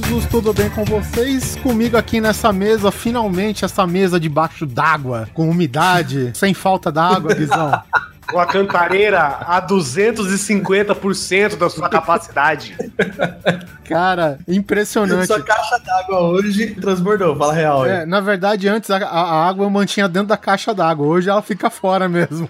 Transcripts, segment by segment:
coisas, tudo bem com vocês? Comigo aqui nessa mesa, finalmente essa mesa debaixo d'água, com umidade, sem falta d'água, Guizão. Com a cantareira a 250% da sua capacidade. Cara, impressionante. Sua caixa d'água hoje transbordou, fala real. É, na verdade, antes a, a, água eu mantinha dentro da caixa d'água, hoje ela fica fora mesmo.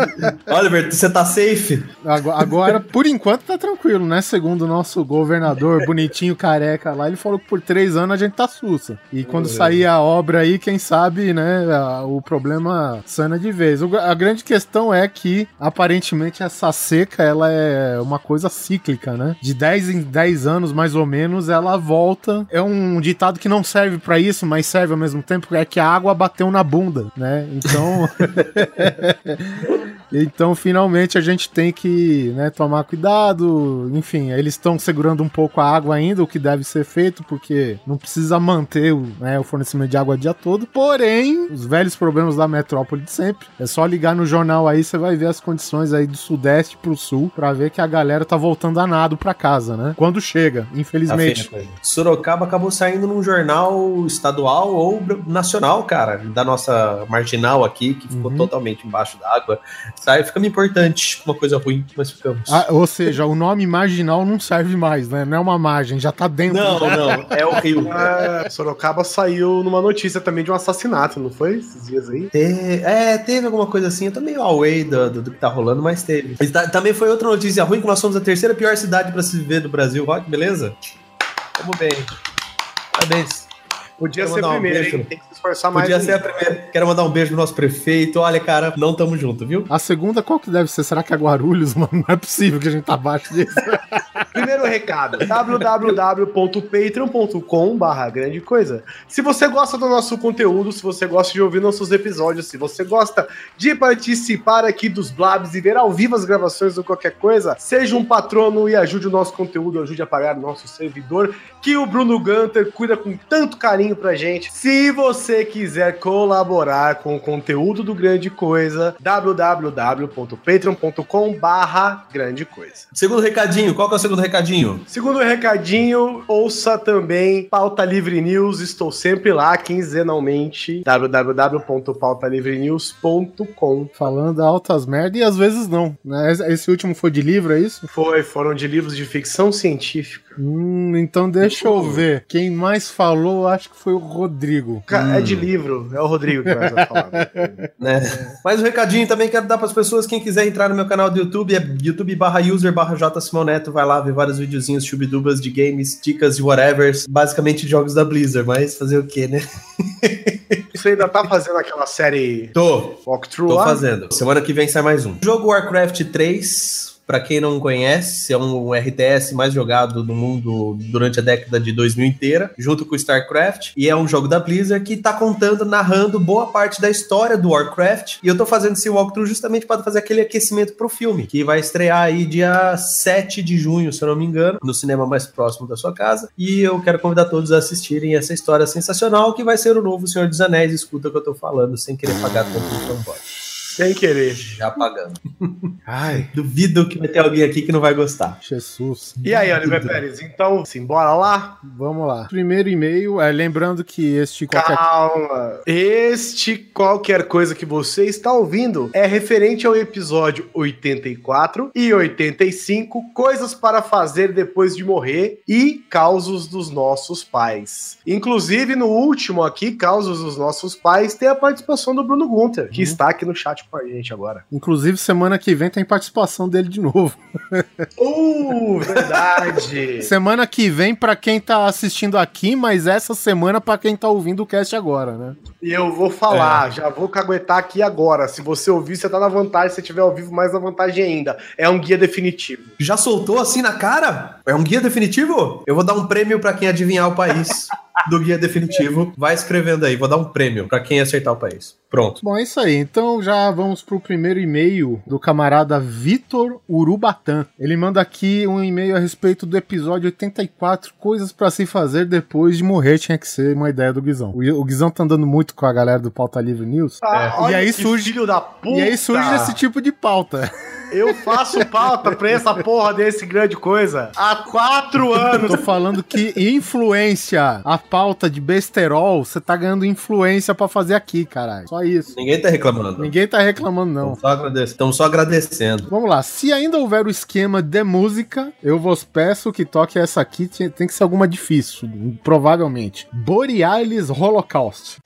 Oliver, você tá safe? Agora, agora, por enquanto, tá tranquilo, né? Segundo o nosso governador, bonitinho, careca lá, ele falou que por três anos a gente tá sussa. E quando sair a obra aí, quem sabe, né, o problema sana de vez. A grande questão é que aparentemente essa seca ela é uma coisa cíclica, né? De 10 em 10 anos mais ou menos ela volta. É um ditado que não serve para isso, mas serve ao mesmo tempo, é que a água bateu na bunda, né? Então Então, finalmente, a gente tem que né, tomar cuidado. Enfim, eles estão segurando um pouco a água ainda, o que deve ser feito, porque não precisa manter o, né, o fornecimento de água o dia todo. Porém, os velhos problemas da metrópole de sempre. É só ligar no jornal aí, você vai ver as condições aí do sudeste pro sul, para ver que a galera tá voltando a nado pra casa, né? Quando chega, infelizmente. Sorocaba acabou saindo num jornal estadual ou nacional, cara, da nossa marginal aqui, que ficou uhum. totalmente embaixo d'água sai, fica importante. Uma coisa ruim, mas ficamos. Ah, ou seja, o nome marginal não serve mais, né? Não é uma margem, já tá dentro. Não, não, é o rio. É, Sorocaba saiu numa notícia também de um assassinato, não foi? Esses dias aí? Te... É, teve alguma coisa assim. Eu tô meio away do, do, do que tá rolando, mas teve. Mas tá, também foi outra notícia ruim que nós somos a terceira pior cidade para se viver do Brasil. Rock, beleza? Vamos bem. Parabéns. Podia ser primeiro, um hein? Tem que esforçar mais. Podia ser a primeira. Quero mandar um beijo pro nosso prefeito. Olha, cara, não tamo junto, viu? A segunda, qual que deve ser? Será que é Guarulhos, mano? Não é possível que a gente tá abaixo disso. Primeiro recado: www.patreon.com barra grande coisa. Se você gosta do nosso conteúdo, se você gosta de ouvir nossos episódios, se você gosta de participar aqui dos Blabs e ver ao vivo as gravações ou qualquer coisa, seja um patrono e ajude o nosso conteúdo, ajude a pagar o nosso servidor, que o Bruno Gunter cuida com tanto carinho pra gente. Se você quiser colaborar com o conteúdo do Grande Coisa, www.patreon.com barra grande coisa. Segundo recadinho, qual que é o segundo recadinho? Segundo recadinho, ouça também Pauta Livre News, estou sempre lá quinzenalmente, www.pautalivrenews.com. Falando altas merda e às vezes não, né? Esse último foi de livro, é isso? Foi, foram de livros de ficção científica. Hum, então deixa eu ver. Quem mais falou, acho que foi o Rodrigo. Hum. É de livro, é o Rodrigo que mais vai falar. né? Mas o recadinho também quero dar para as pessoas, quem quiser entrar no meu canal do YouTube, é youtube barra user barra Neto, vai lá ver vários videozinhos, chubidubas de games, dicas de whatever, basicamente jogos da Blizzard, mas fazer o que, né? Você ainda tá fazendo aquela série Tô. Walkthrough Tô lá? fazendo. Semana que vem sai mais um. Jogo Warcraft 3 para quem não conhece, é um RTS mais jogado do mundo durante a década de 2000 inteira, junto com StarCraft, e é um jogo da Blizzard que tá contando, narrando boa parte da história do Warcraft, e eu tô fazendo esse walkthrough justamente para fazer aquele aquecimento pro filme, que vai estrear aí dia 7 de junho, se eu não me engano, no cinema mais próximo da sua casa, e eu quero convidar todos a assistirem essa história sensacional que vai ser o novo Senhor dos Anéis, escuta o que eu tô falando, sem querer pagar tanto no fanboy. Sem querer. Já pagando. Ai. Duvido que vai ter alguém aqui que não vai gostar. Jesus. E aí, Oliver Pérez, então, simbora lá? Vamos lá. Primeiro e-mail, é, lembrando que este qualquer... Calma. Este qualquer coisa que você está ouvindo é referente ao episódio 84 e 85, coisas para fazer depois de morrer e causos dos nossos pais. Inclusive, no último aqui, causos dos nossos pais, tem a participação do Bruno Gunter, que uhum. está aqui no chat com a gente agora. Inclusive, semana que vem tem participação dele de novo. Uh, verdade! semana que vem para quem tá assistindo aqui, mas essa semana para quem tá ouvindo o cast agora, né? E eu vou falar, é. já vou caguetar aqui agora. Se você ouvir, você tá na vantagem. Se tiver ao vivo, mais na vantagem ainda. É um guia definitivo. Já soltou assim na cara? É um guia definitivo? Eu vou dar um prêmio para quem adivinhar o país. do guia definitivo. Vai escrevendo aí, vou dar um prêmio para quem acertar o país. Pronto. Bom, é isso aí. Então já vamos pro primeiro e-mail do camarada Vitor Urubatan. Ele manda aqui um e-mail a respeito do episódio 84, coisas para se fazer depois de morrer, tinha que ser uma ideia do Guizão. O, Guizão tá andando muito com a galera do Pauta Livre News. Ah, é. E aí surge filho da puta. E aí surge esse tipo de pauta. Eu faço pauta pra essa porra desse grande coisa há quatro anos. Tô falando que influência, a pauta de besterol, você tá ganhando influência para fazer aqui, caralho. Só isso. Ninguém tá reclamando. Ninguém tá reclamando, não. Estamos só, agradecendo. só agradecendo. Vamos lá. Se ainda houver o esquema de música, eu vos peço que toque essa aqui. Tem que ser alguma difícil, provavelmente. Borealis Holocaust.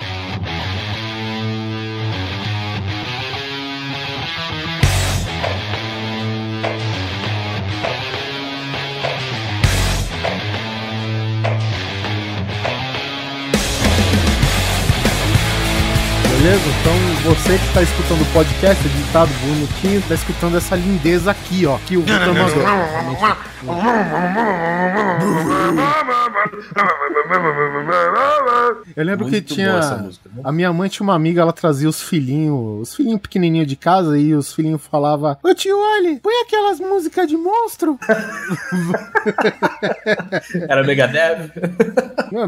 Beleza? Então você que está escutando o podcast editado bonitinho, está escutando essa lindeza aqui, ó, que o Vitor mandou. Eu lembro Muito que tinha. Música, né? A minha mãe tinha uma amiga, ela trazia os filhinhos, os filhinhos pequenininhos de casa e os filhinhos falavam: Ô tio, olha, põe aquelas músicas de monstro. Era Megadeth?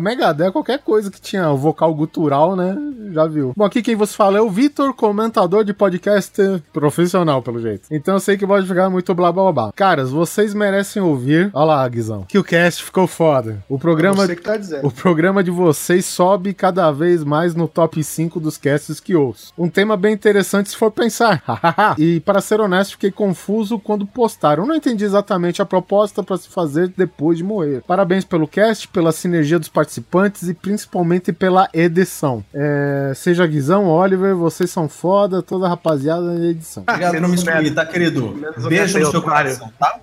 Megadeth, qualquer coisa que tinha o vocal gutural, né? Já viu. Bom, aqui quem você fala é o Vitor, comentador de podcast profissional, pelo jeito. Então eu sei que pode ficar muito blá blá blá. Caras, vocês merecem ouvir. Olha lá, Guizão. Que o cast ficou foda. O programa. Você que tá dizendo. O programa de vocês sobe cada vez mais no top 5 dos casts que ouço. Um tema bem interessante se for pensar. e para ser honesto, fiquei confuso quando postaram. Eu não entendi exatamente a proposta para se fazer depois de morrer. Parabéns pelo cast, pela sinergia dos participantes e principalmente pela edição. É, seja Guizão, Oliver, vocês são foda, toda a rapaziada da edição. Obrigado por não me excluir, tá, querido? Beijo no seu coração, tá?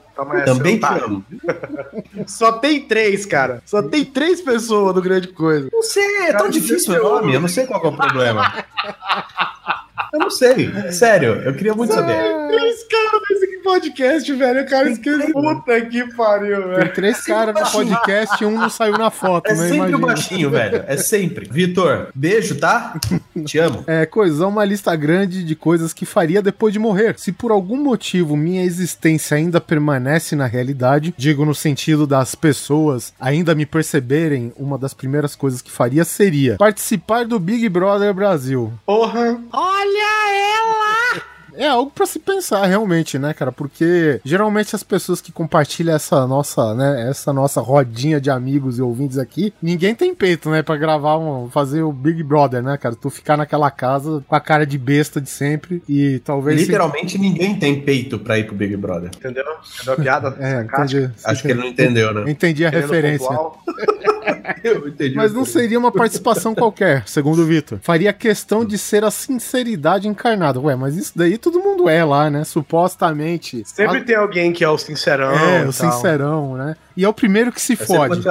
Também te amo. Só tem três, cara. Só tem três pessoas do Grande Coisa. Não sei, é tão difícil meu nome. Eu não sei qual é o problema. Eu não sei. Sério, eu queria muito saber. Três caras nesse podcast, velho. O cara esqueceu. Puta que pariu, velho. Tem três caras no podcast e um não saiu na foto, é né? sempre Imagina. o baixinho, velho. É sempre. Vitor, beijo, tá? Te amo. É, coisa, uma lista grande de coisas que faria depois de morrer. Se por algum motivo minha existência ainda permanece na realidade, digo no sentido das pessoas ainda me perceberem, uma das primeiras coisas que faria seria participar do Big Brother Brasil. Porra! Olha! Olha ela! É algo para se pensar realmente, né, cara? Porque geralmente as pessoas que compartilham essa nossa, né, essa nossa rodinha de amigos e ouvintes aqui, ninguém tem peito, né, para gravar um, fazer o Big Brother, né, cara? Tu ficar naquela casa com a cara de besta de sempre e talvez literalmente se... ninguém tem peito para ir pro Big Brother. Entendeu? Entendeu a piada? É, entendi. Acho que ele não entendeu, né? Entendi a referência. Mas não seria uma participação qualquer, segundo o Vitor. Faria questão de ser a sinceridade encarnada. Ué, mas isso daí todo mundo é lá, né? Supostamente. Sempre a... tem alguém que é o sincerão. É, o sincerão, né? E é o primeiro que se Vai fode.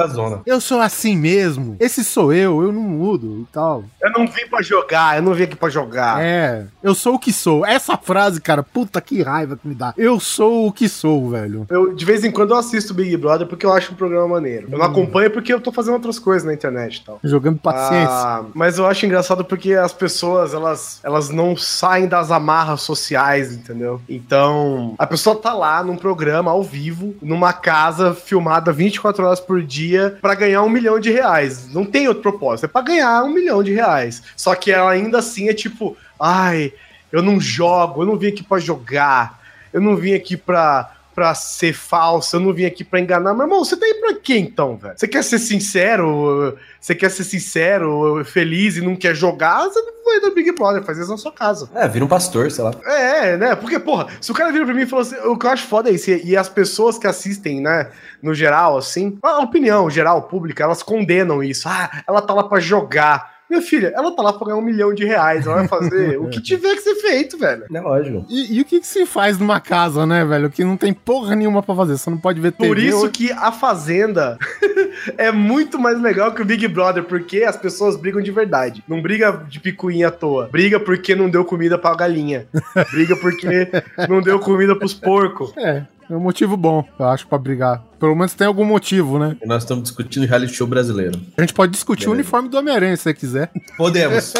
Eu sou assim mesmo. Esse sou eu, eu não mudo e tal. Eu não vim para jogar, eu não vim aqui para jogar. É, eu sou o que sou. Essa frase, cara, puta que raiva que me dá. Eu sou o que sou, velho. Eu de vez em quando eu assisto Big Brother porque eu acho um programa maneiro. Eu não hum. acompanho porque eu tô fazendo outras coisas na internet e tal. Jogando paciência. Ah, mas eu acho engraçado porque as pessoas, elas, elas não saem das amarras sociais, entendeu? Então, a pessoa tá lá num programa ao vivo, numa casa filmada 24 horas por dia para ganhar um milhão de reais. Não tem outro propósito, é pra ganhar um milhão de reais. Só que ela ainda assim é tipo, ai, eu não jogo, eu não vim aqui para jogar, eu não vim aqui pra pra ser falso, eu não vim aqui pra enganar. Meu irmão, você tá aí pra quê então, velho? Você quer ser sincero? Você quer ser sincero, feliz e não quer jogar? Você não vai do Big Brother, faz isso na sua casa. É, vira um pastor, sei lá. É, né? Porque, porra, se o cara vira pra mim e falou assim, o que eu acho foda é isso, e as pessoas que assistem, né, no geral, assim, a opinião geral, pública, elas condenam isso. Ah, ela tá lá pra jogar. Minha filha, ela tá lá pra ganhar um milhão de reais. Ela vai fazer o que tiver que ser feito, velho. É lógico. E, e, o que, que se faz numa casa, né, velho? Que não tem porra nenhuma pra fazer. Você não pode ver TV. Por isso ou... que a Fazenda é muito mais legal que o Big Brother, porque as pessoas brigam de verdade. Não briga de picuinha à toa. Briga porque não deu comida pra galinha. Briga porque não deu comida pros porcos. É, é um motivo bom, eu acho, pra brigar. Pelo menos tem algum motivo, né? E nós estamos discutindo reality show brasileiro. A gente pode discutir Beleza. o uniforme do Homem-Aranha, se você quiser. Podemos.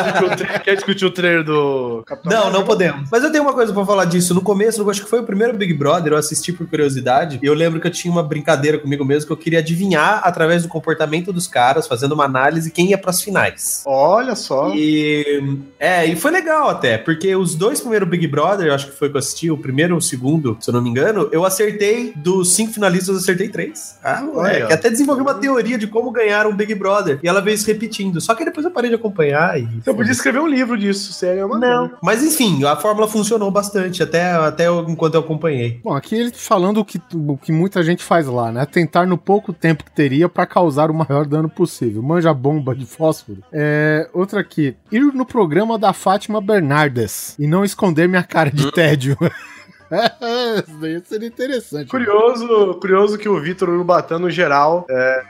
Quer discutir o trailer do Capitão Não, não podemos. Mas eu tenho uma coisa pra falar disso. No começo, eu acho que foi o primeiro Big Brother, eu assisti por curiosidade, e eu lembro que eu tinha uma brincadeira comigo mesmo que eu queria adivinhar através do comportamento dos caras, fazendo uma análise, quem ia pras finais. Olha só. E. É, e foi legal até, porque os dois primeiros Big Brother, eu acho que foi que eu assisti, o primeiro e o segundo, se eu não me engano, eu acertei dos cinco finalistas, eu acertei três. Ah, é, que até desenvolvi uma teoria de como ganhar um Big Brother. E ela veio se repetindo. Só que depois eu parei de acompanhar e. Eu podia escrever um livro disso, sério. É uma não. Mas enfim, a fórmula funcionou bastante, até, até enquanto eu acompanhei. Bom, aqui ele falando o que, o que muita gente faz lá, né? Tentar no pouco tempo que teria para causar o maior dano possível. Manja bomba de fósforo. É, outra aqui. Ir no programa da Fátima Bernardes e não esconder minha cara de hum. tédio. Isso daí seria interessante. Curioso, curioso que o Vitor Urubatã, no geral, é,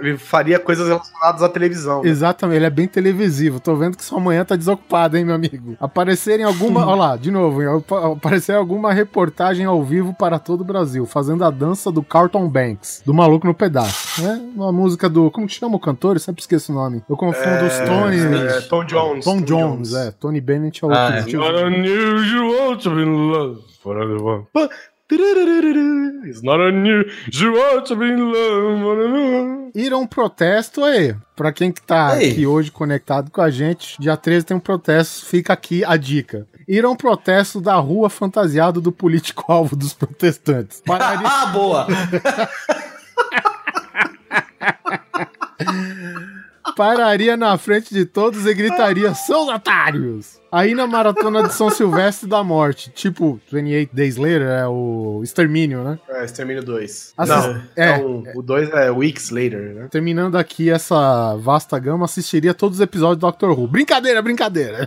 ele faria coisas relacionadas à televisão. Né? Exatamente, ele é bem televisivo. Tô vendo que sua manhã tá desocupada, hein, meu amigo? Aparecer em alguma. Olha lá, de novo, aparecer em alguma reportagem ao vivo para todo o Brasil, fazendo a dança do Carlton Banks, do Maluco no Pedaço. Né? Uma música do. Como que chama o cantor? Eu sempre esqueço o nome. Eu confundo é, os Tony. É, Tom Jones. Tom, Tom Jones, Jones, é. Tony Bennett é o ah, outro. É. unusual to be in love for anyone. It's not unusual to be in love. Ir a um protesto aí. Pra quem que tá Ei. aqui hoje conectado com a gente, dia 13 tem um protesto, fica aqui a dica. Ir a um protesto da rua fantasiado do político-alvo dos protestantes. Ah, boa! Pararia na frente de todos e gritaria: São otários! Aí na maratona de São Silvestre da Morte, tipo 28 Days Later, é o Extermínio, né? É, Extermínio 2. Assist... Não, é, então, o 2 é Weeks Later, né? Terminando aqui essa vasta gama, assistiria todos os episódios do Doctor Who. Brincadeira, brincadeira!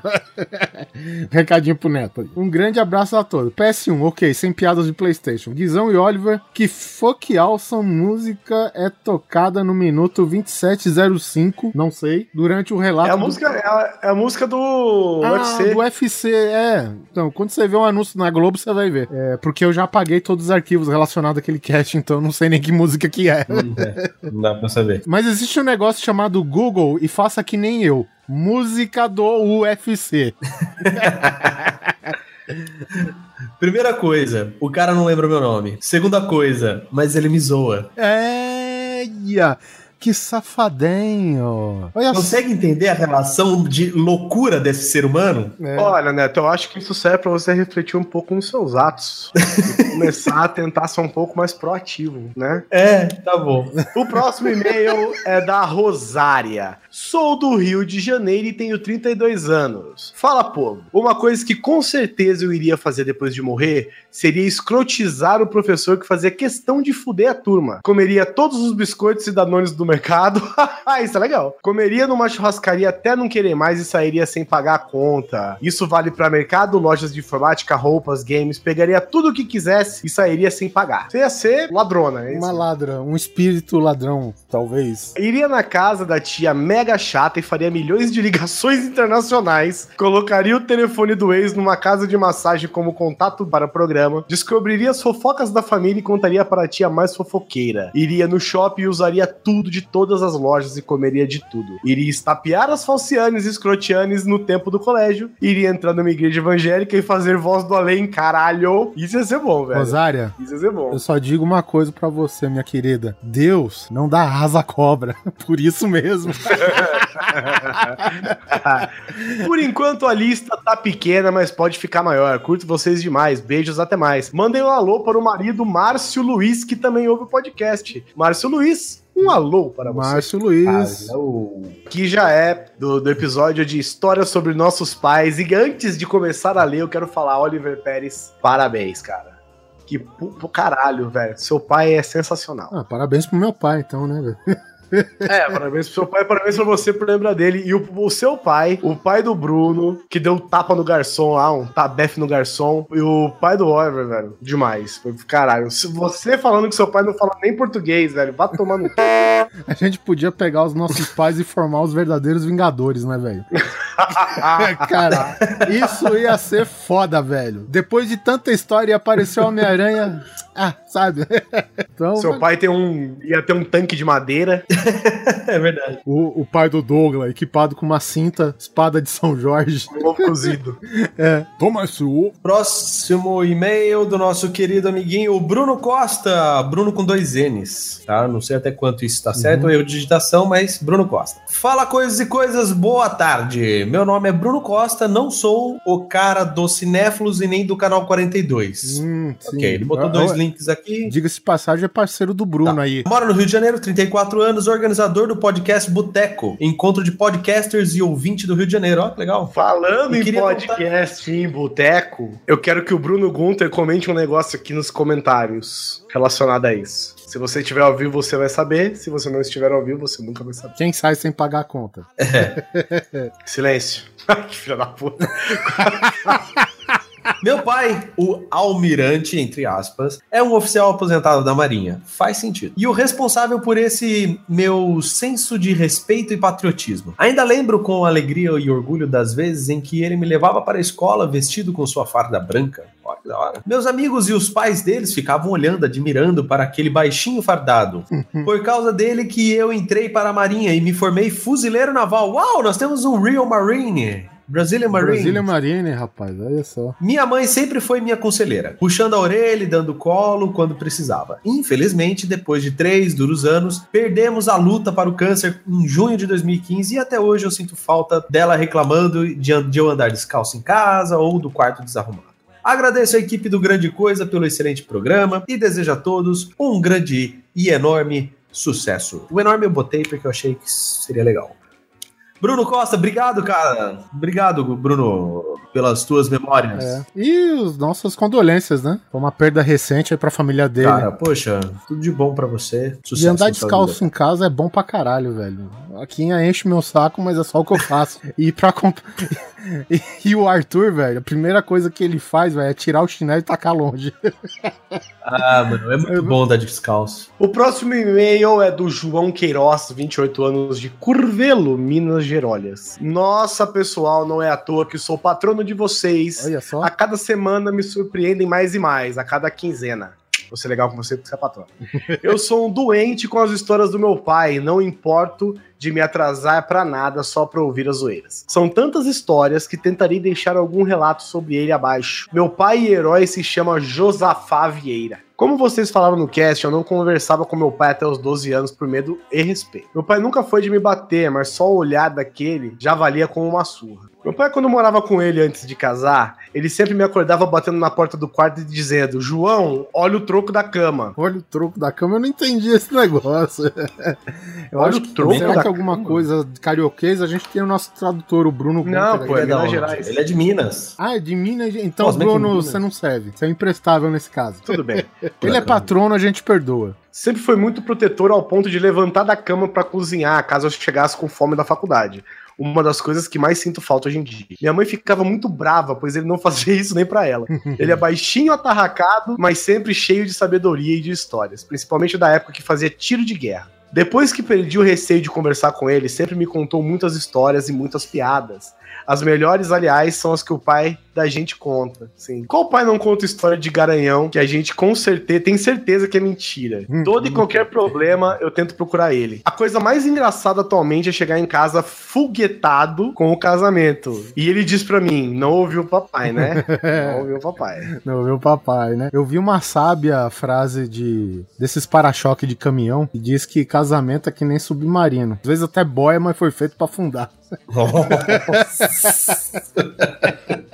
Recadinho pro Neto. Um grande abraço a todos. PS1, ok, sem piadas de Playstation. Guizão e Oliver, que fuck awesome música é tocada no minuto 2705, não sei, durante o relato... É a música, do... é, a, é a música do... Ah, UFC. do UFC, é. Então, quando você vê um anúncio na Globo, você vai ver. É, porque eu já apaguei todos os arquivos relacionados àquele cast, então eu não sei nem que música que é. é. Não dá pra saber. Mas existe um negócio chamado Google e faça que nem eu. Música do UFC. Primeira coisa, o cara não lembra o meu nome. Segunda coisa, mas ele me zoa. É. Yeah. Que safadinho. Olha Consegue entender a relação de loucura desse ser humano? É. Olha, Neto, eu acho que isso serve para você refletir um pouco nos seus atos. e começar a tentar ser um pouco mais proativo, né? É, tá bom. O próximo e-mail é da Rosária. Sou do Rio de Janeiro e tenho 32 anos. Fala, povo. Uma coisa que com certeza eu iria fazer depois de morrer seria escrotizar o professor que fazia questão de fuder a turma. Comeria todos os biscoitos e danones do mercado. Isso é legal. Comeria numa churrascaria até não querer mais e sairia sem pagar a conta. Isso vale para mercado, lojas de informática, roupas, games. Pegaria tudo o que quisesse e sairia sem pagar. Você ia ser ladrona. É Uma ladra, um espírito ladrão, talvez. Iria na casa da tia mega chata e faria milhões de ligações internacionais. Colocaria o telefone do ex numa casa de massagem como contato para o programa. Descobriria as fofocas da família e contaria para a tia mais fofoqueira. Iria no shopping e usaria tudo de todas as lojas e comeria de tudo. Iria estapear as falcianes e escrotianes no tempo do colégio. Iria entrar numa igreja evangélica e fazer voz do além, caralho. Isso ia ser bom, velho. Rosária, isso ia ser bom. Eu só digo uma coisa para você, minha querida. Deus não dá asa à cobra. Por isso mesmo. Por enquanto a lista tá pequena, mas pode ficar maior. Curto vocês demais. Beijos, até mais. Mandem um alô para o marido Márcio Luiz, que também ouve o podcast. Márcio Luiz, um alô para você. Márcio Luiz. Alô. Que já é do, do episódio de História sobre Nossos Pais. E antes de começar a ler, eu quero falar, Oliver Pérez, parabéns, cara. Que pro caralho, velho. Seu pai é sensacional. Ah, parabéns pro meu pai, então, né, velho? É, parabéns pro seu pai, parabéns pra você por lembrar dele. E o, o, seu pai, o pai do Bruno, que deu um tapa no garçom lá, um tabefe no garçom. E o pai do Oliver, velho, demais. Caralho, você falando que seu pai não fala nem português, velho, vá tomar no. A gente podia pegar os nossos pais e formar os verdadeiros Vingadores, né, velho? Cara, isso ia ser foda, velho. Depois de tanta história e apareceu Homem-Aranha. Ah, sabe? Então, Seu pai tem um, ia ter um tanque de madeira. é verdade. O, o, pai do Douglas, equipado com uma cinta, espada de São Jorge. Um ovo cozido. é. Toma isso. Próximo e-mail do nosso querido amiguinho Bruno Costa. Bruno com dois N's, tá? Não sei até quanto isso tá certo, uhum. de digitação, mas Bruno Costa. Fala coisas e coisas, boa tarde. Meu nome é Bruno Costa, não sou o cara do Cinéfilos e nem do canal 42. Hum, ok, ele botou ah, dois ah, links aqui. Diga-se passagem, é parceiro do Bruno tá. aí. Mora no Rio de Janeiro, 34 anos, organizador do podcast Boteco, encontro de podcasters e ouvinte do Rio de Janeiro. Ó, que legal. Falando em podcast contar... em Boteco, eu quero que o Bruno Gunter comente um negócio aqui nos comentários relacionado a isso. Se você estiver ao vivo, você vai saber. Se você não estiver ao vivo, você nunca vai saber. Quem sai sem pagar a conta? É. Silêncio. que filha da puta. Meu pai, o almirante, entre aspas, é um oficial aposentado da Marinha. Faz sentido. E o responsável por esse meu senso de respeito e patriotismo. Ainda lembro com alegria e orgulho das vezes em que ele me levava para a escola vestido com sua farda branca. Olha que da hora. Meus amigos e os pais deles ficavam olhando, admirando para aquele baixinho fardado. Uhum. Por causa dele que eu entrei para a Marinha e me formei fuzileiro naval. Uau, nós temos um Real Marine. Brazilian Marine. Brazilian Marine, rapaz, olha só. Minha mãe sempre foi minha conselheira, puxando a orelha e dando colo quando precisava. Infelizmente, depois de três duros anos, perdemos a luta para o câncer em junho de 2015 e até hoje eu sinto falta dela reclamando de eu andar descalço em casa ou do quarto desarrumado. Agradeço a equipe do Grande Coisa pelo excelente programa e desejo a todos um grande e enorme sucesso. O enorme eu botei porque eu achei que seria legal. Bruno Costa, obrigado, cara. Obrigado, Bruno, pelas tuas memórias. É. E as nossas condolências, né? Foi uma perda recente aí pra família dele. Cara, poxa, tudo de bom para você. Sucesso e andar descalço em casa é bom pra caralho, velho. Aqui enche meu saco, mas é só o que eu faço. e pra comp... E, e, o Arthur, velho, a primeira coisa que ele faz, velho, é tirar o chinelo e tacar longe. ah, mano, é muito bom andar descalço. O próximo e-mail é do João Queiroz, 28 anos, de Curvelo, Minas Gerais. Nossa, pessoal, não é à toa que sou patrono de vocês. Olha só. A cada semana me surpreendem mais e mais, a cada quinzena. Vou ser legal com você porque você é patrão. Eu sou um doente com as histórias do meu pai, não importo de me atrasar para nada só para ouvir as zoeiras. São tantas histórias que tentarei deixar algum relato sobre ele abaixo. Meu pai e herói se chama Josafá Vieira. Como vocês falaram no cast, eu não conversava com meu pai até os 12 anos por medo e respeito. Meu pai nunca foi de me bater, mas só o olhar daquele já valia como uma surra. Meu pai, quando morava com ele antes de casar, ele sempre me acordava batendo na porta do quarto e dizendo: João, olha o troco da cama. Olha o troco da cama, eu não entendi esse negócio. Eu olha acho o troco será da que alguma cama? coisa carioquês, a gente tem o nosso tradutor, o Bruno Não, pô, é, é Minas Gerais. Ele é de Minas. Ah, é de Minas? Então, Bruno, você não serve. Você é imprestável nesse caso. Tudo bem. ele é patrono, a gente perdoa sempre foi muito protetor ao ponto de levantar da cama para cozinhar caso eu chegasse com fome da faculdade uma das coisas que mais sinto falta hoje em dia. Minha mãe ficava muito brava, pois ele não fazia isso nem para ela. Ele é baixinho, atarracado, mas sempre cheio de sabedoria e de histórias, principalmente da época que fazia tiro de guerra. Depois que perdi o receio de conversar com ele, sempre me contou muitas histórias e muitas piadas. As melhores, aliás, são as que o pai da gente conta. Sim. Qual pai não conta história de garanhão que a gente com certeza tem certeza que é mentira? Hum, Todo e hum. qualquer problema eu tento procurar ele. A coisa mais engraçada atualmente é chegar em casa foguetado com o casamento. E ele diz para mim: não ouviu o papai, né? não ouviu o papai. Não ouviu o papai, né? Eu vi uma sábia frase de desses para-choque de caminhão que diz que casamento é que nem submarino. Às vezes até boia, mas foi feito para afundar.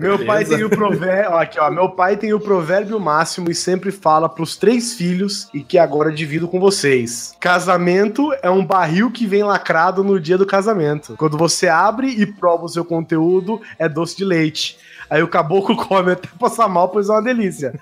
Meu pai tem o provérbio, aqui ó, meu pai tem o provérbio máximo e sempre fala pros três filhos e que agora divido com vocês. Casamento é um barril que vem lacrado no dia do casamento. Quando você abre e prova o seu conteúdo, é doce de leite. Aí o caboclo come até passar mal, pois é uma delícia.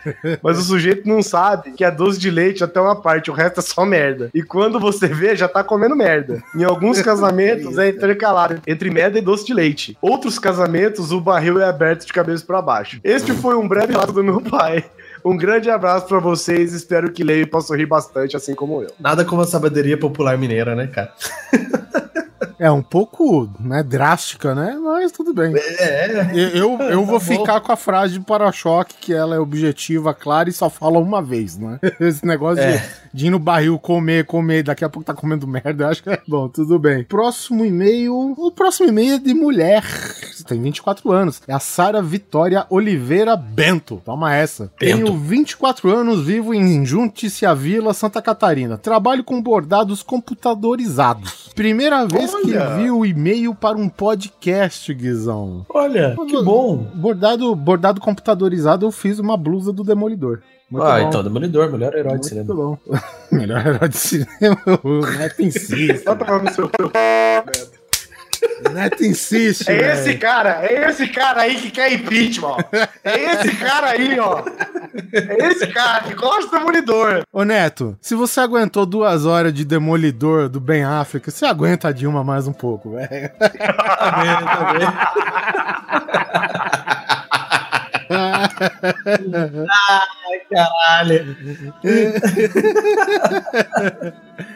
Mas o sujeito não sabe que é doce de leite até uma parte, o resto é só merda. E quando você vê, já tá comendo merda. Em alguns casamentos é intercalado entre merda e doce de leite. Outros casamentos, o barril é aberto de cabeça para baixo. Este foi um breve relato do meu pai. Um grande abraço para vocês, espero que leio e possa rir bastante, assim como eu. Nada como a sabedoria popular mineira, né, cara? É um pouco, né, drástica, né? Mas tudo bem. É. Eu, eu vou tá ficar com a frase de para-choque que ela é objetiva, clara e só fala uma vez, né? Esse negócio é. de, de ir no barril comer, comer, daqui a pouco tá comendo merda, eu acho que é bom, tudo bem. Próximo e-mail. O próximo e-mail é de mulher. Tem 24 anos. É a Sara Vitória Oliveira Bento. Toma essa. Bento. Tenho 24 anos, vivo em Junte-se a Vila, Santa Catarina. Trabalho com bordados computadorizados. Primeira vez Olha. que vi o e-mail para um podcast, Guizão. Olha, que bom. Bordado, bordado computadorizado, eu fiz uma blusa do Demolidor. Muito ah, bom. então, Demolidor, melhor herói Muito de cinema. Muito bom. melhor herói de cinema. o Neto insiste. Bota no seu Neto insiste. É véio. esse cara, é esse cara aí que quer impeachment. É esse cara aí, ó. É esse cara que gosta do Demolidor. Ô Neto, se você aguentou duas horas de Demolidor do Ben África, você aguenta a Dilma mais um pouco, velho. tá bem, tá bem. Ai, caralho.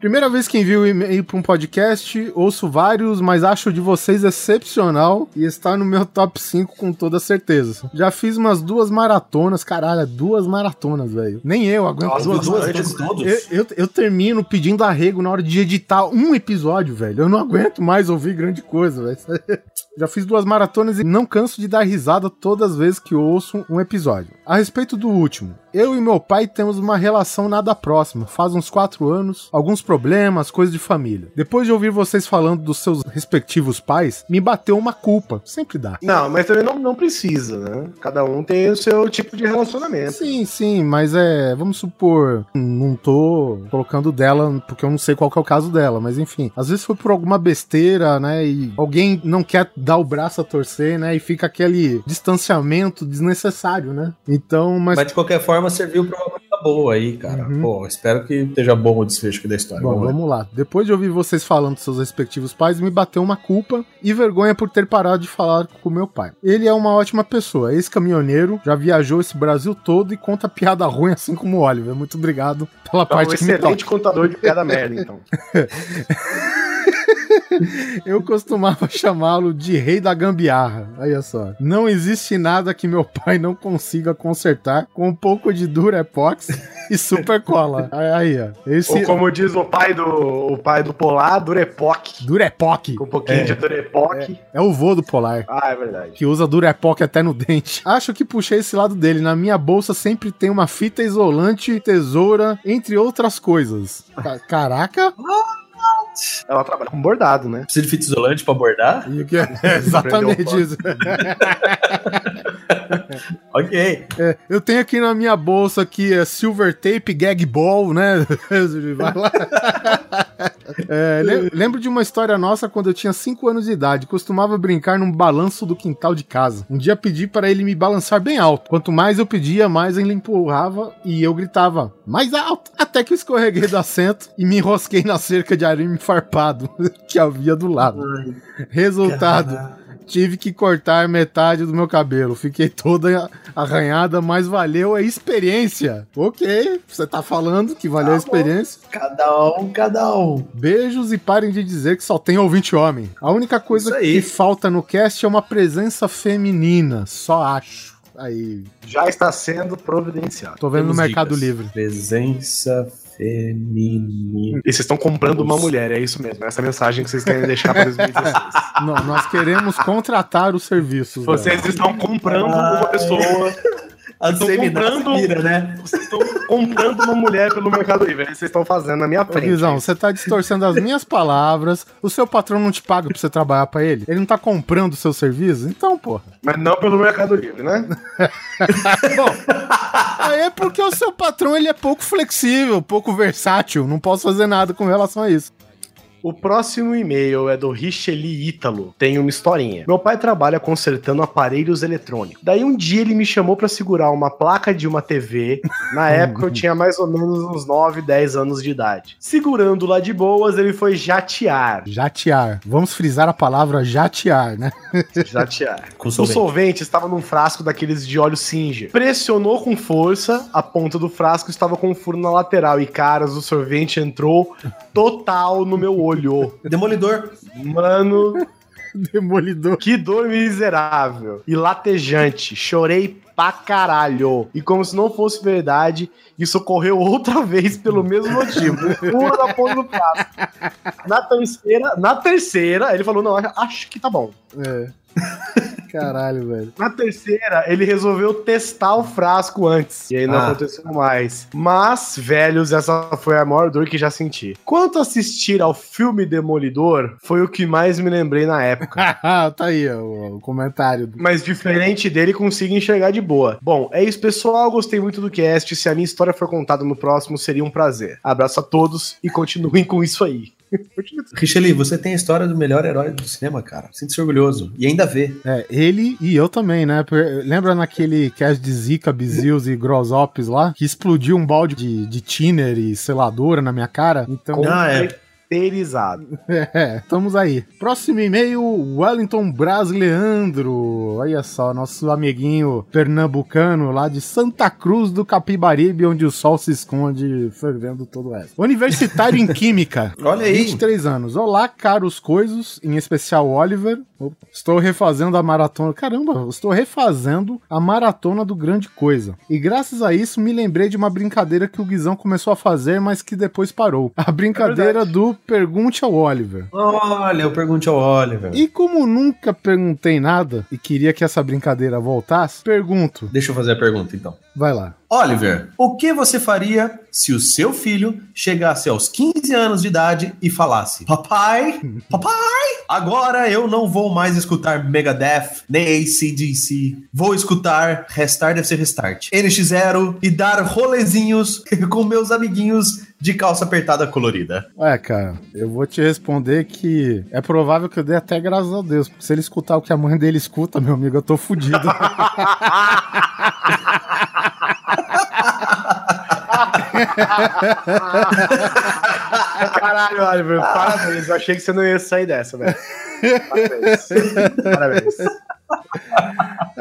Primeira vez que envio e-mail para um podcast, ouço vários, mas acho de vocês excepcional e está no meu top 5 com toda certeza. Já fiz umas duas maratonas, caralho, duas maratonas, velho. Nem eu aguento. Nossa, duas, duas, duas, todos. Eu, eu, eu, termino pedindo arrego na hora de editar um episódio, velho. Eu não aguento mais ouvir grande coisa, velho. Já fiz duas maratonas e não canso de dar risada todas as vezes que ouço um episódio. A respeito do último, eu e meu pai temos uma relação nada próxima, faz uns quatro anos, alguns problemas, coisas de família. Depois de ouvir vocês falando dos seus respectivos pais, me bateu uma culpa. Sempre dá. Não, mas também não, não precisa, né? Cada um tem o seu tipo de relacionamento. Sim, sim, mas é. Vamos supor. Não tô colocando dela, porque eu não sei qual é o caso dela, mas enfim. Às vezes foi por alguma besteira, né? E alguém não quer dar o braço a torcer, né? E fica aquele distanciamento desnecessário, né? Então, mas. Mas de qualquer forma serviu pra uma coisa boa aí, cara. Uhum. Pô, espero que esteja bom o desfecho aqui da história. Bom, vamos, vamos lá. Depois de ouvir vocês falando dos seus respectivos pais, me bateu uma culpa e vergonha por ter parado de falar com meu pai. Ele é uma ótima pessoa, ex-caminhoneiro, já viajou esse Brasil todo e conta piada ruim assim como o Oliver. Muito obrigado pela então, parte um que me excelente contador de piada merda, então. Eu costumava chamá-lo de rei da gambiarra. Olha só. Não existe nada que meu pai não consiga consertar com um pouco de Durepox e super cola. Aí, ó. Esse... Ou como diz o pai do, o pai do Polar, Durepoc. Durepoc. Com um pouquinho é. de Durepoc. É. é, o vô do Polar. Ah, é verdade. Que usa Durepoc até no dente. Acho que puxei esse lado dele. Na minha bolsa sempre tem uma fita isolante, tesoura, entre outras coisas. Caraca. Ela trabalha com bordado, né? Precisa de fita isolante pra bordar? É, exatamente isso. ok. É, eu tenho aqui na minha bolsa aqui é silver tape, gag ball, né? Vai lá. É, lembro de uma história nossa quando eu tinha 5 anos de idade. Costumava brincar num balanço do quintal de casa. Um dia pedi para ele me balançar bem alto. Quanto mais eu pedia, mais ele empurrava e eu gritava mais alto. Até que eu escorreguei do assento e me enrosquei na cerca de arame farpado que havia do lado. Resultado. Tive que cortar metade do meu cabelo. Fiquei toda arranhada, mas valeu a experiência. Ok, você tá falando que valeu tá a experiência. Cada um, cada um. Beijos e parem de dizer que só tem ouvinte homem. A única coisa que falta no cast é uma presença feminina, só acho. Aí. Já está sendo providenciado. Tô vendo Temos no Mercado dicas. Livre. Presença feminino. E vocês estão comprando uma mulher, é isso mesmo. Essa mensagem que vocês querem deixar para 2016. Não, nós queremos contratar os serviços. Vocês estão comprando uma pessoa a comprando, né? Vocês estão comprando uma mulher pelo Mercado Livre. Vocês estão fazendo na minha frente. Guizão, você tá distorcendo as minhas palavras. O seu patrão não te paga pra você trabalhar pra ele? Ele não tá comprando o seu serviço? Então, porra. Mas não pelo Mercado Livre, né? Bom, aí é porque o seu patrão ele é pouco flexível, pouco versátil. Não posso fazer nada com relação a isso. O próximo e-mail é do Richeli Ítalo. Tem uma historinha. Meu pai trabalha consertando aparelhos eletrônicos. Daí um dia ele me chamou para segurar uma placa de uma TV. Na época eu tinha mais ou menos uns 9, 10 anos de idade. Segurando lá de boas, ele foi jatear. Jatear. Vamos frisar a palavra jatear, né? Jatear. Com solvente. O solvente estava num frasco daqueles de óleo Singer. Pressionou com força, a ponta do frasco estava com um furo na lateral. E, caras, o sorvete entrou total no meu olho molhou. Demolidor. Mano, Demolidor. que dor miserável. E latejante. Chorei pra caralho. E como se não fosse verdade, isso ocorreu outra vez pelo mesmo motivo. Pula da ponta do prato. Na terceira, na terceira, ele falou: não, acho que tá bom. É. Caralho, velho. Na terceira, ele resolveu testar o frasco antes. E aí não Ah. aconteceu mais. Mas, velhos, essa foi a maior dor que já senti. Quanto assistir ao filme Demolidor, foi o que mais me lembrei na época. tá aí o, o comentário. Mas diferente dele, consigo enxergar de boa. Bom, é isso, pessoal. Gostei muito do cast. Se a minha história for contada no próximo, seria um prazer. Abraço a todos e continuem com isso aí. Richeli, você tem a história do melhor herói do cinema, cara. Sinta-se orgulhoso. E ainda vê. É, ele e eu também, né? Lembra naquele cast de Zika, Bizils e Grossops lá? Que explodiu um balde de, de thinner e seladora na minha cara? Então, Ah, é. Caracterizado. é, estamos aí. Próximo e-mail, Wellington Braz Leandro. Olha só, nosso amiguinho pernambucano lá de Santa Cruz do Capibaribe, onde o sol se esconde fervendo todo o resto. Universitário em Química. Olha aí. 23 anos. Olá, caros coisos, em especial Oliver. Estou refazendo a maratona. Caramba, estou refazendo a maratona do Grande Coisa. E graças a isso me lembrei de uma brincadeira que o Guizão começou a fazer, mas que depois parou. A brincadeira do Pergunte ao Oliver. Olha, eu pergunte ao Oliver. E como nunca perguntei nada e queria que essa brincadeira voltasse, pergunto. Deixa eu fazer a pergunta, então. Vai lá. Oliver, o que você faria se o seu filho chegasse aos 15 anos de idade e falasse: Papai, papai, agora eu não vou mais escutar Megadeth nem ACDC. Vou escutar Restart deve ser Restart, NX0 e dar rolezinhos com meus amiguinhos de calça apertada colorida. É, cara, eu vou te responder que é provável que eu dê até graças a Deus, porque se ele escutar o que a mãe dele escuta, meu amigo, eu tô fudido. Caralho, Oliver, parabéns. Eu achei que você não ia sair dessa, velho. Parabéns. Parabéns.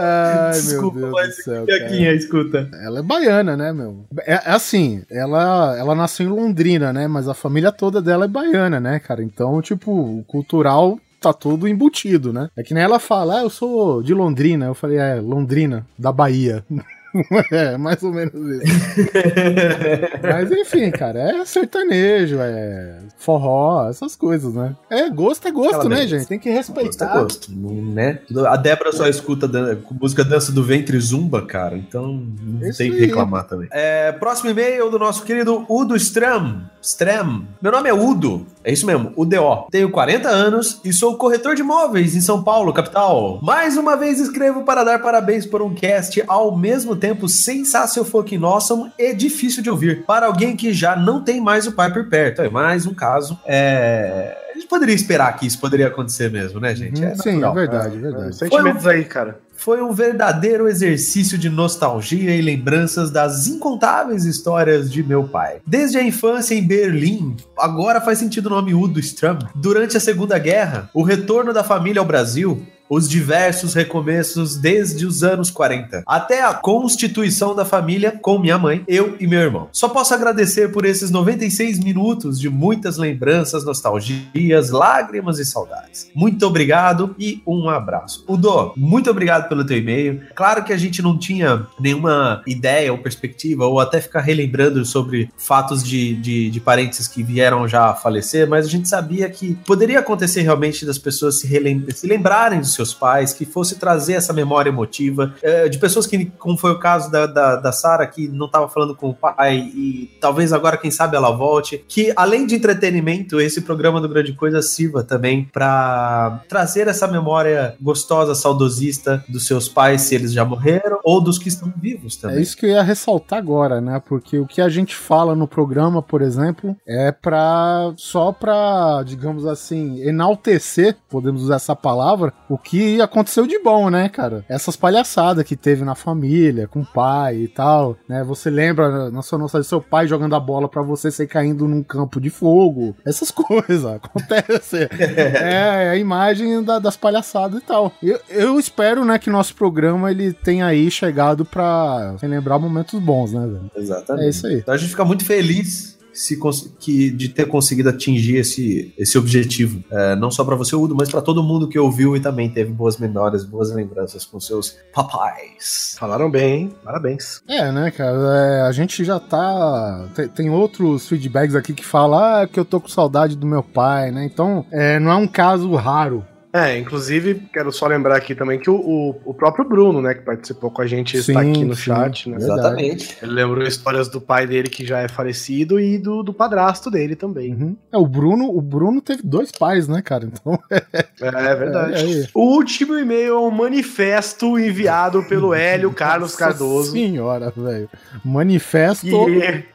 Ai, Desculpa, meu Deus mas do céu, cara. escuta. Ela é baiana, né, meu? É, é assim, ela, ela nasceu em Londrina, né? Mas a família toda dela é baiana, né, cara? Então, tipo, o cultural tá tudo embutido, né? É que nem ela fala, ah, eu sou de Londrina. Eu falei, é, Londrina, da Bahia. é, mais ou menos isso. Mas enfim, cara, é sertanejo, é forró, essas coisas, né? É, gosto é gosto, Aquela né, beleza. gente? Tem que Gosto é respeitar. gosto, né? A Débora só escuta dan- música dança do ventre zumba, cara. Então não Isso tem que reclamar também. É, próximo e-mail do nosso querido Udo Stram. Stram. Meu nome é Udo. É isso mesmo, UDO. Tenho 40 anos e sou corretor de imóveis em São Paulo, capital. Mais uma vez escrevo para dar parabéns por um cast ao mesmo tempo sensacional fucking awesome e difícil de ouvir. Para alguém que já não tem mais o pai por perto. É mais um caso. É... A gente poderia esperar que isso poderia acontecer mesmo, né, gente? Uhum, Sim, é natural. verdade, é verdade. Sentimentos aí, cara. Foi um verdadeiro exercício de nostalgia e lembranças das incontáveis histórias de meu pai. Desde a infância em Berlim, agora faz sentido o nome Udo Stram. Durante a Segunda Guerra, o retorno da família ao Brasil, os diversos recomeços desde os anos 40, até a constituição da família com minha mãe, eu e meu irmão. Só posso agradecer por esses 96 minutos de muitas lembranças, nostalgias, lágrimas e saudades. Muito obrigado e um abraço. Udo, muito obrigado pelo teu e-mail. Claro que a gente não tinha nenhuma ideia ou perspectiva, ou até ficar relembrando sobre fatos de, de, de parentes que vieram já a falecer, mas a gente sabia que poderia acontecer realmente das pessoas se, se lembrarem dos seus pais, que fosse trazer essa memória emotiva, eh, de pessoas que, como foi o caso da, da, da Sara, que não estava falando com o pai, e talvez agora, quem sabe, ela volte. Que além de entretenimento, esse programa do Grande Coisa sirva também para trazer essa memória gostosa, saudosista dos seus pais, se eles já morreram, ou dos que estão vivos É também. isso que eu ia ressaltar agora, né? Porque o que a gente fala no programa, por exemplo, é pra só pra, digamos assim, enaltecer, podemos usar essa palavra, o que aconteceu de bom, né, cara? Essas palhaçadas que teve na família, com o pai e tal, né? Você lembra na sua nossa seu pai jogando a bola pra você sair caindo num campo de fogo, essas coisas acontecem. é a imagem da- das palhaçadas e tal. Eu, eu espero, né, que nosso programa ele tenha aí chegado pra relembrar momentos bons, né, velho? Exatamente. É isso aí. Então a gente fica muito feliz se, que, de ter conseguido atingir esse, esse objetivo. É, não só para você, Udo, mas para todo mundo que ouviu e também teve boas memórias, boas lembranças com seus papais. Falaram bem, hein? Parabéns. É, né, cara? É, a gente já tá. Tem, tem, outros feedbacks aqui que falam ah, que eu tô com saudade do meu pai, né? Então, é, não é um caso raro é, inclusive, quero só lembrar aqui também que o, o, o próprio Bruno, né, que participou com a gente, sim, está aqui no sim, chat, né? Exatamente. Ele lembrou histórias do pai dele que já é falecido e do, do padrasto dele também. Uhum. É, o Bruno, o Bruno teve dois pais, né, cara? Então. é, é verdade. É, é. O último e-mail é um manifesto enviado pelo Hélio Carlos Nossa Cardoso. Senhora, velho. Manifesto. E...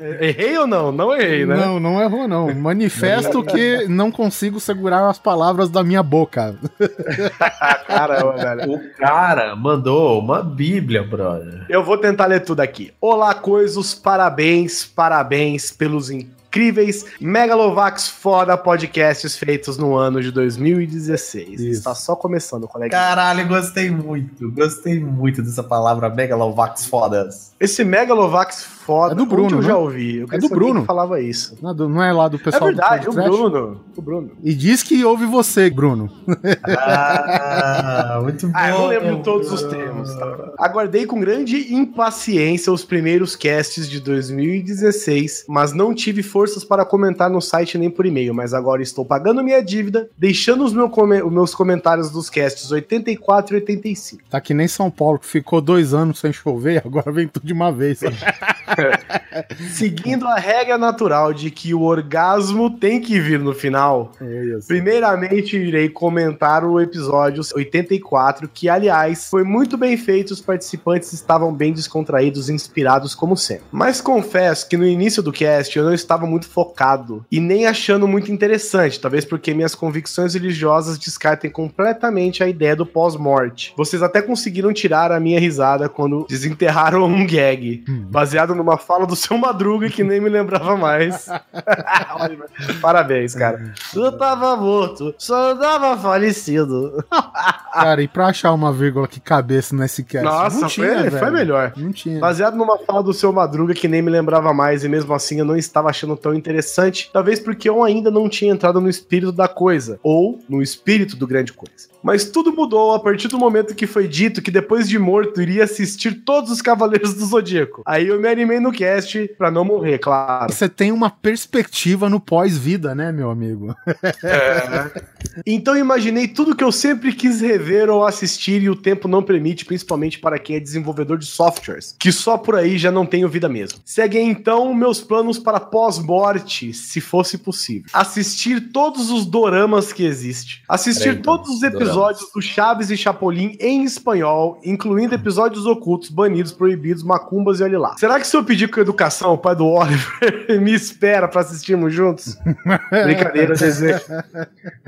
Errei ou não? Não errei, né? Não, não errou, não. Manifesto que não consigo segurar as palavras da minha boca. Caramba, velho. O cara mandou uma bíblia, brother. Eu vou tentar ler tudo aqui. Olá, coisas, parabéns, parabéns pelos incríveis Megalovax foda podcasts feitos no ano de 2016. Isso. Está só começando, colega. Caralho, gostei muito. Gostei muito dessa palavra Megalovax fodas. Esse Megalovax foda. É do Bruno. eu né? já ouvi. Eu é do Bruno. falava isso. Não, não, é lá do pessoal é verdade, do o Bruno. O Bruno. E diz que ouve você, Bruno. Ah, muito bom. Ah, eu não lembro todos os termos. Tá? Aguardei com grande impaciência os primeiros casts de 2016, mas não tive forças para comentar no site nem por e-mail. Mas agora estou pagando minha dívida, deixando os, meu os meus comentários dos casts 84 e 85. Tá que nem São Paulo, que ficou dois anos sem chover, agora vem tudo de uma vez. Seguindo a regra natural de que o orgasmo tem que vir no final, é primeiramente irei comentar o episódio 84, que aliás foi muito bem feito, os participantes estavam bem descontraídos e inspirados como sempre. Mas confesso que no início do cast eu não estava muito focado e nem achando muito interessante, talvez porque minhas convicções religiosas descartem completamente a ideia do pós-morte. Vocês até conseguiram tirar a minha risada quando desenterraram um gag, hum. baseado numa fala do seu Madruga que nem me lembrava mais. Parabéns, cara. Tu tava morto, só tava falecido. cara, e pra achar uma vírgula que cabesse nesse cast? Nossa, não tinha, foi, foi melhor. Não tinha. Baseado numa fala do seu Madruga que nem me lembrava mais, e mesmo assim eu não estava achando tão interessante, talvez porque eu ainda não tinha entrado no espírito da coisa, ou no espírito do grande coisa. Mas tudo mudou a partir do momento que foi dito que depois de morto iria assistir todos os Cavaleiros do Zodíaco. Aí eu me animei no cast pra não morrer, claro. Você tem uma perspectiva no pós-vida, né, meu amigo? É. Então imaginei tudo que eu sempre quis rever ou assistir e o tempo não permite, principalmente para quem é desenvolvedor de softwares, que só por aí já não tenho vida mesmo. Seguem então meus planos para pós-morte, se fosse possível. Assistir todos os doramas que existem. Assistir Peraí, então. todos os episódios episódios do Chaves e Chapolin em espanhol, incluindo episódios ocultos, banidos, proibidos, macumbas e olha lá. Será que se eu pedir com educação, o pai do Oliver me espera para assistirmos juntos? Brincadeira, desejo.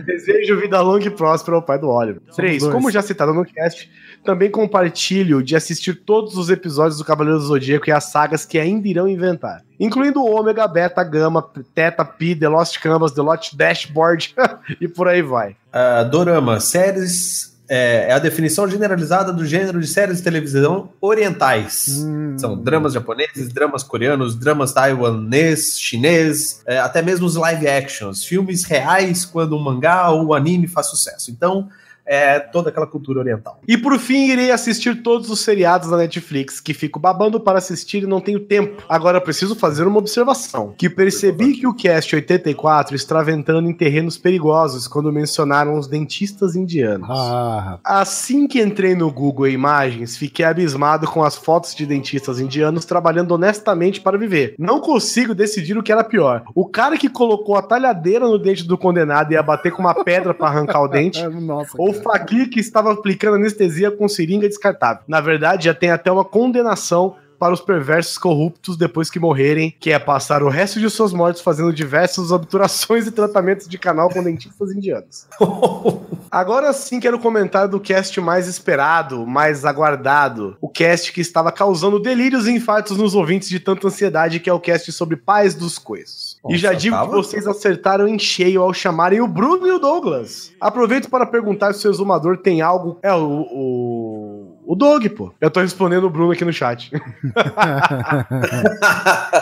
desejo vida longa e próspera ao pai do Oliver. 3. Como já citado no cast, também compartilho de assistir todos os episódios do Cavaleiro do Zodíaco e as sagas que ainda irão inventar. Incluindo o Ômega, Beta, Gama, Teta, Pi, The Lost Canvas, The Lost Dashboard e por aí vai. Uh, Dorama, séries é, é, a definição generalizada do gênero de séries de televisão orientais. Hum. São dramas japoneses, dramas coreanos, dramas taiwanês, chinês, é, até mesmo os live actions, filmes reais quando um mangá ou um anime faz sucesso. Então, é, toda aquela cultura oriental. E por fim, irei assistir todos os seriados da Netflix, que fico babando para assistir e não tenho tempo. Agora preciso fazer uma observação, que percebi que o cast 84 está entrando em terrenos perigosos quando mencionaram os dentistas indianos. Ah. Assim que entrei no Google Imagens, fiquei abismado com as fotos de dentistas indianos trabalhando honestamente para viver. Não consigo decidir o que era pior. O cara que colocou a talhadeira no dente do condenado e ia bater com uma pedra para arrancar o dente, Nossa, ou Fakir que estava aplicando anestesia com seringa descartável. Na verdade, já tem até uma condenação para os perversos corruptos depois que morrerem, que é passar o resto de suas mortes fazendo diversas obturações e tratamentos de canal com dentistas indianos. Agora sim quero comentar do cast mais esperado, mais aguardado, o cast que estava causando delírios e infartos nos ouvintes de tanta ansiedade, que é o cast sobre pais dos coisos. E já digo tava? que vocês acertaram em cheio ao chamarem o Bruno e o Douglas. Aproveito para perguntar se o exumador tem algo. É, o, o o Doug, pô. Eu tô respondendo o Bruno aqui no chat.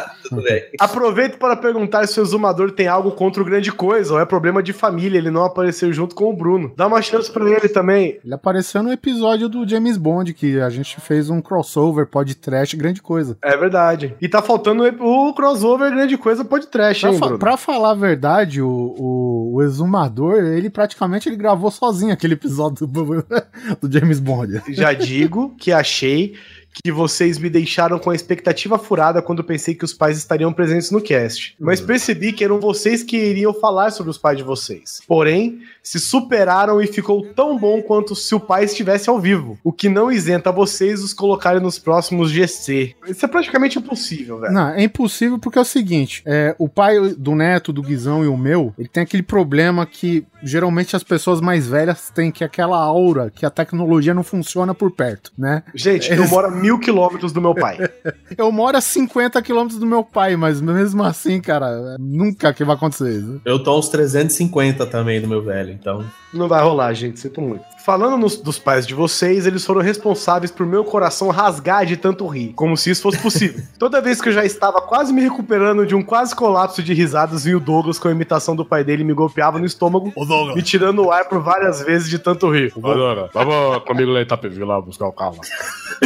Tudo bem. Aproveito para perguntar se o exumador tem algo contra o grande coisa ou é problema de família, ele não apareceu junto com o Bruno. Dá uma chance para ele também. Ele apareceu no episódio do James Bond, que a gente fez um crossover podcast grande coisa. É verdade. E tá faltando o crossover grande coisa podcast, pra hein, fa Pra falar a verdade, o, o, o, exumador, ele praticamente ele gravou sozinho aquele episódio do, do James Bond. Já digo que achei que vocês me deixaram com a expectativa furada quando pensei que os pais estariam presentes no cast. Mas uhum. percebi que eram vocês que iriam falar sobre os pais de vocês. Porém, se superaram e ficou tão bom quanto se o pai estivesse ao vivo. O que não isenta vocês os colocarem nos próximos GC. Isso é praticamente impossível, velho. Não, é impossível porque é o seguinte: é, o pai do neto, do Guizão e o meu, ele tem aquele problema que geralmente as pessoas mais velhas têm, que é aquela aura que a tecnologia não funciona por perto, né? Gente, Eles... eu moro mil quilômetros do meu pai. eu moro a 50 quilômetros do meu pai, mas mesmo assim, cara, nunca que vai acontecer isso. Eu tô uns 350 também do meu velho, então. Não vai rolar, gente, sinto muito. Falando nos, dos pais de vocês, eles foram responsáveis por meu coração rasgar de tanto rir, como se isso fosse possível. Toda vez que eu já estava quase me recuperando de um quase colapso de risadas, vi o Douglas com a imitação do pai dele me golpeava no estômago, me tirando o ar por várias vezes de tanto rir. Douglas, vamos comigo lá em Itapevi lá buscar o carro lá.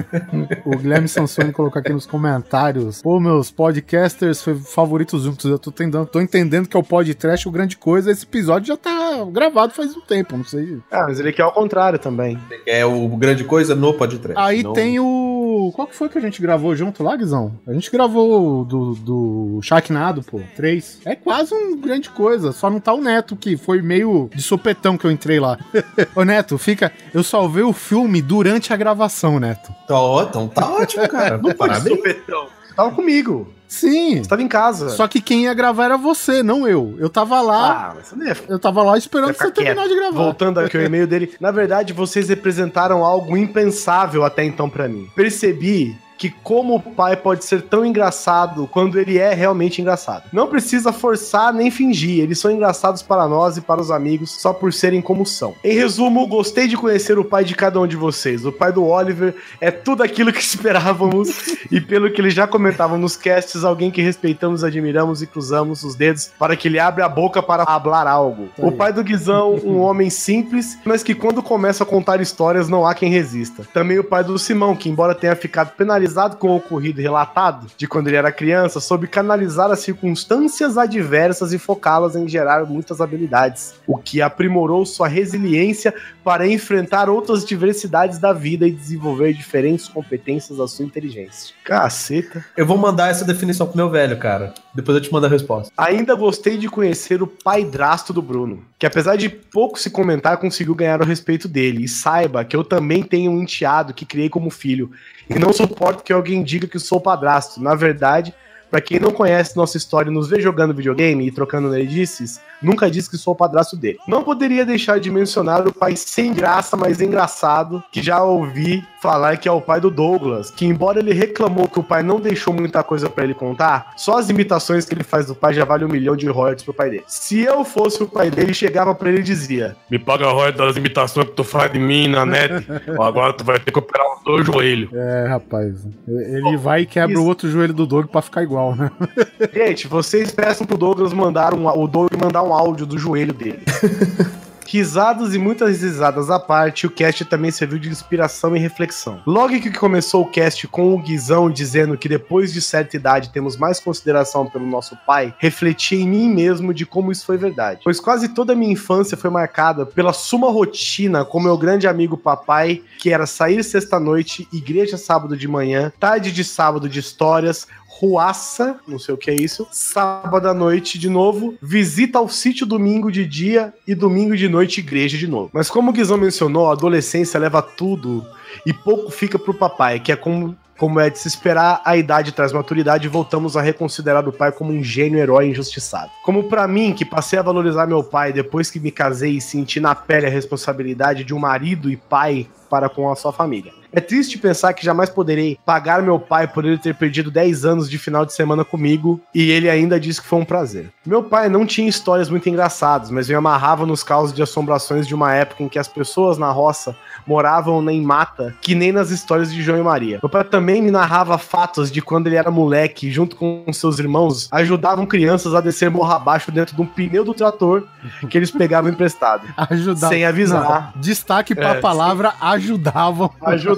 o Guilherme Sansoni colocou aqui nos comentários: Pô, meus podcasters favoritos juntos. Eu tô, tentando, tô entendendo que é o podcast, o grande coisa. Esse episódio já tá gravado faz um tempo, não sei. Ah, mas ele quer o contrário também. É o grande coisa no podcast. Aí não... tem o. Qual que foi que a gente gravou junto lá, Guizão? A gente gravou do, do Sharknado, pô. Três. É quase um grande coisa. Só não tá o Neto, que foi meio de sopetão que eu entrei lá. Ô, Neto, fica. Eu salvei o filme durante a gravação, Neto. Tá, então tá ótimo, cara. Não foi de sopetão. Tava comigo. Sim. Você tava em casa. Só que quem ia gravar era você, não eu. Eu tava lá. Ah, mas você não ia... Eu tava lá esperando você terminar de gravar. Voltando aqui ao e-mail dele. Na verdade, vocês representaram algo impensável até então para mim. Percebi que como o pai pode ser tão engraçado quando ele é realmente engraçado. Não precisa forçar nem fingir, eles são engraçados para nós e para os amigos só por serem como são. Em resumo, gostei de conhecer o pai de cada um de vocês. O pai do Oliver é tudo aquilo que esperávamos e pelo que ele já comentava nos casts, alguém que respeitamos, admiramos e cruzamos os dedos para que ele abra a boca para falar algo. O pai do Guizão, um homem simples, mas que quando começa a contar histórias não há quem resista. Também o pai do Simão, que embora tenha ficado penalizado familiarizado com o ocorrido relatado de quando ele era criança, soube canalizar as circunstâncias adversas e focá-las em gerar muitas habilidades, o que aprimorou sua resiliência para enfrentar outras diversidades da vida e desenvolver diferentes competências da sua inteligência. Caceta. Eu vou mandar essa definição pro meu velho, cara. Depois eu te mando a resposta. Ainda gostei de conhecer o pai drasto do Bruno, que apesar de pouco se comentar, conseguiu ganhar o respeito dele. E saiba que eu também tenho um enteado que criei como filho. E não suporto que alguém diga que sou padrasto. Na verdade, para quem não conhece nossa história e nos vê jogando videogame e trocando nerdices, nunca disse que sou o padrasto dele. Não poderia deixar de mencionar o pai sem graça, mas engraçado, que já ouvi falar que é o pai do Douglas, que embora ele reclamou que o pai não deixou muita coisa para ele contar, só as imitações que ele faz do pai já vale um milhão de royalties pro pai dele. Se eu fosse o pai dele, chegava para ele e dizia: Me paga royalties das imitações que tu faz de mim na net, agora tu vai ter que operar os dois joelhos. É, rapaz. Ele vai e quebra Isso. o outro joelho do Doug para ficar igual, né? Gente, vocês peçam pro Douglas mandar um, o Doug mandar um áudio do joelho dele. Risadas e muitas risadas à parte, o cast também serviu de inspiração e reflexão. Logo que começou o cast com o Guizão dizendo que depois de certa idade temos mais consideração pelo nosso pai, refleti em mim mesmo de como isso foi verdade. Pois quase toda a minha infância foi marcada pela suma rotina com meu grande amigo papai, que era sair sexta-noite, igreja sábado de manhã, tarde de sábado de histórias, Ruaça, não sei o que é isso. Sábado à noite de novo, visita ao sítio domingo de dia e domingo de noite igreja de novo. Mas como o Guizão mencionou, a adolescência leva tudo e pouco fica pro papai, que é como como é de se esperar, a idade traz maturidade e voltamos a reconsiderar o pai como um gênio herói injustiçado. Como para mim, que passei a valorizar meu pai depois que me casei e senti na pele a responsabilidade de um marido e pai para com a sua família. É triste pensar que jamais poderei pagar meu pai por ele ter perdido 10 anos de final de semana comigo e ele ainda disse que foi um prazer. Meu pai não tinha histórias muito engraçadas, mas me amarrava nos causos de assombrações de uma época em que as pessoas na roça moravam em mata, que nem nas histórias de João e Maria. Meu pai também me narrava fatos de quando ele era moleque, junto com seus irmãos, ajudavam crianças a descer morro abaixo dentro de um pneu do trator que eles pegavam emprestado. Ajudar. Sem avisar. Não, destaque para a é, palavra sim. ajudavam.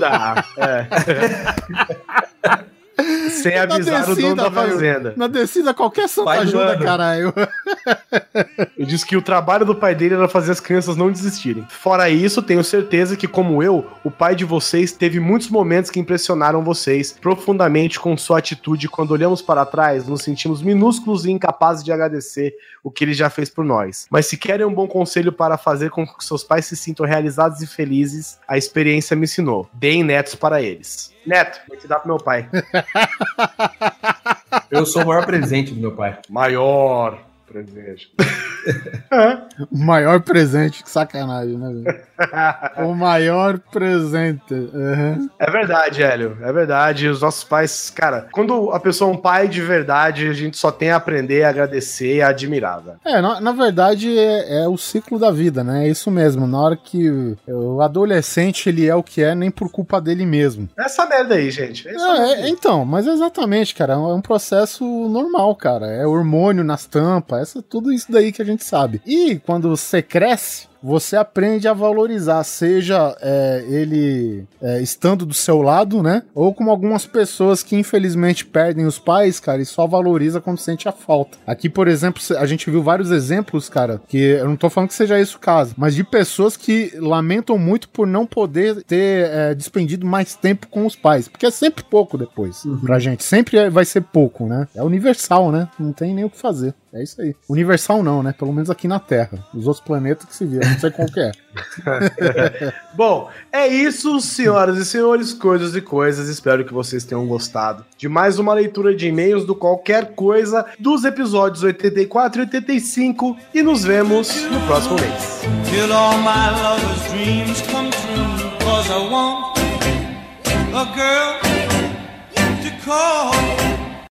Ajudar. É. Sem avisar descida, o dono da fazenda. Na descida, qualquer santo pai ajuda, caralho. Eu disse que o trabalho do pai dele era fazer as crianças não desistirem. Fora isso, tenho certeza que, como eu, o pai de vocês teve muitos momentos que impressionaram vocês profundamente com sua atitude. Quando olhamos para trás, nos sentimos minúsculos e incapazes de agradecer o que ele já fez por nós. Mas se querem um bom conselho para fazer com que seus pais se sintam realizados e felizes, a experiência me ensinou. Deem netos para eles. Neto, vou te dar pro meu pai. Eu sou o maior presente do meu pai. Maior presente. o maior presente, que sacanagem, né? o maior presente. Uhum. É verdade, Hélio. É verdade. Os nossos pais, cara, quando a pessoa é um pai de verdade, a gente só tem a aprender, a agradecer e a admirar. Velho. É, na, na verdade, é, é, o ciclo da vida, né? É isso mesmo. Na hora que o adolescente ele é o que é, nem por culpa dele mesmo. Essa merda aí, gente. É é, então, mas exatamente, cara. É um processo normal, cara. É hormônio nas tampas, essa, tudo isso daí que a gente sabe. E quando você cresce, você aprende a valorizar, seja é, ele é, estando do seu lado, né? Ou como algumas pessoas que infelizmente perdem os pais, cara, e só valoriza quando sente a falta. Aqui, por exemplo, a gente viu vários exemplos, cara, que eu não tô falando que seja esse o caso, mas de pessoas que lamentam muito por não poder ter é, despendido mais tempo com os pais, porque é sempre pouco depois uhum. pra gente, sempre vai ser pouco, né? É universal, né? Não tem nem o que fazer. É isso aí. Universal não, né? Pelo menos aqui na Terra. Os outros planetas que se viram, não sei qual que é. Bom, é isso, senhoras e senhores, coisas e coisas. Espero que vocês tenham gostado de mais uma leitura de e-mails do Qualquer Coisa dos episódios 84 e 85 e nos vemos no próximo mês. Till all my lovers dreams come true, cause I want a girl to call